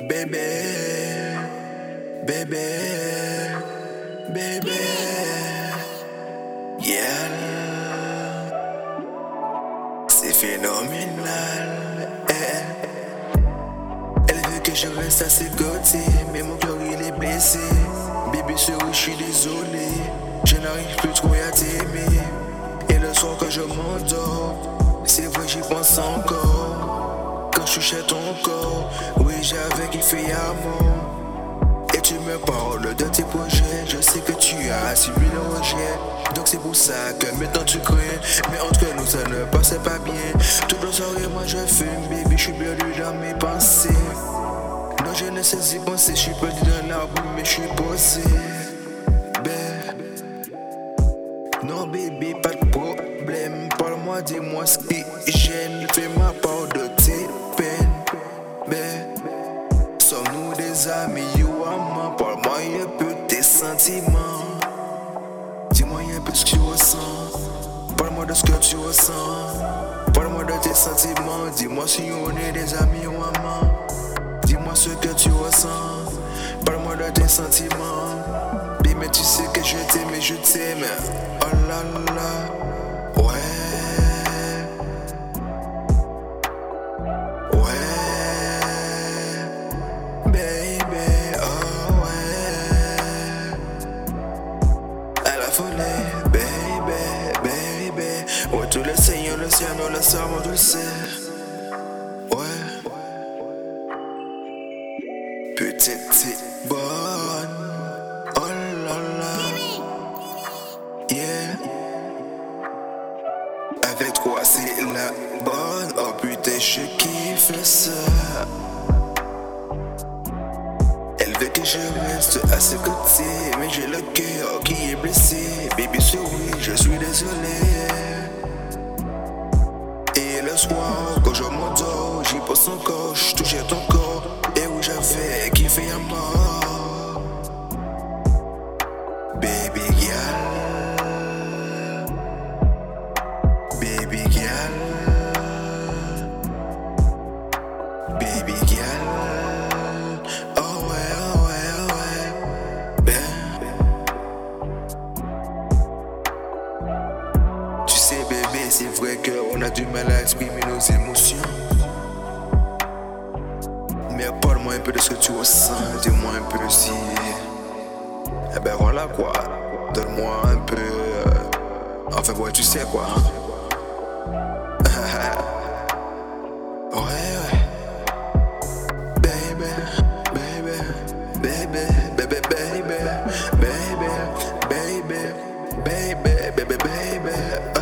Bébé, bébé, bébé, yeah. C'est phénoménal. eh. Elle veut que je reste à ses côtés, mais mon cœur il est blessé. Bébé chérie, je suis désolé. Je n'arrive plus trop à t'aimer. Kiffé amour. Et tu me parles de tes projets, je sais que tu as subi le rejet. Donc c'est pour ça que maintenant tu crains. Mais entre nous ça ne passait pas bien. Toute la soirée moi je fume, baby, je suis perdu dans mes pensées. Non, je ne sais y penser, je suis perdu dans l'arbre, mais je suis posé. Ben, non, bébé, pas de problème. Parle-moi, dis-moi ce qui gêne. Fais ma part de tes peines. Des amis, and moi? Parle-moi un peu tes sentiments. Dis-moi un peu ce que tu ressens. Parle-moi de ce que tu ressens. Parle-moi de tes sentiments. Dis-moi si on est des amis ou amants. Dis-moi ce que tu ressens. Parle-moi de tes sentiments. Bébé, tu sais que je t'aime et je t'aime. Oh là. Ouais. Folie, baby, baby. Ouais, tout le Seigneur, le ciel, nous le savons, tu le sais. Ouais. Petite, petite, bonne. Oh là là. Yeah. Avec toi, c'est la bonne. Oh putain, je kiffe ça. Je reste à ses côtés, mais j'ai le cœur qui est blessé. Baby, souris, je suis désolé. Et le soir, quand je m'endors, j'y pense encore, je ton corps. Et où j'avais kiffé à mort. du mal à exprimer nos émotions. Mais parle-moi un peu de ce que tu ressens, dis-moi un peu si. Eh ben voilà quoi, donne-moi un peu. Euh, enfin, ouais, tu sais quoi. ouais, ouais. Baby, baby, baby, baby, baby, baby, baby, baby, baby, baby.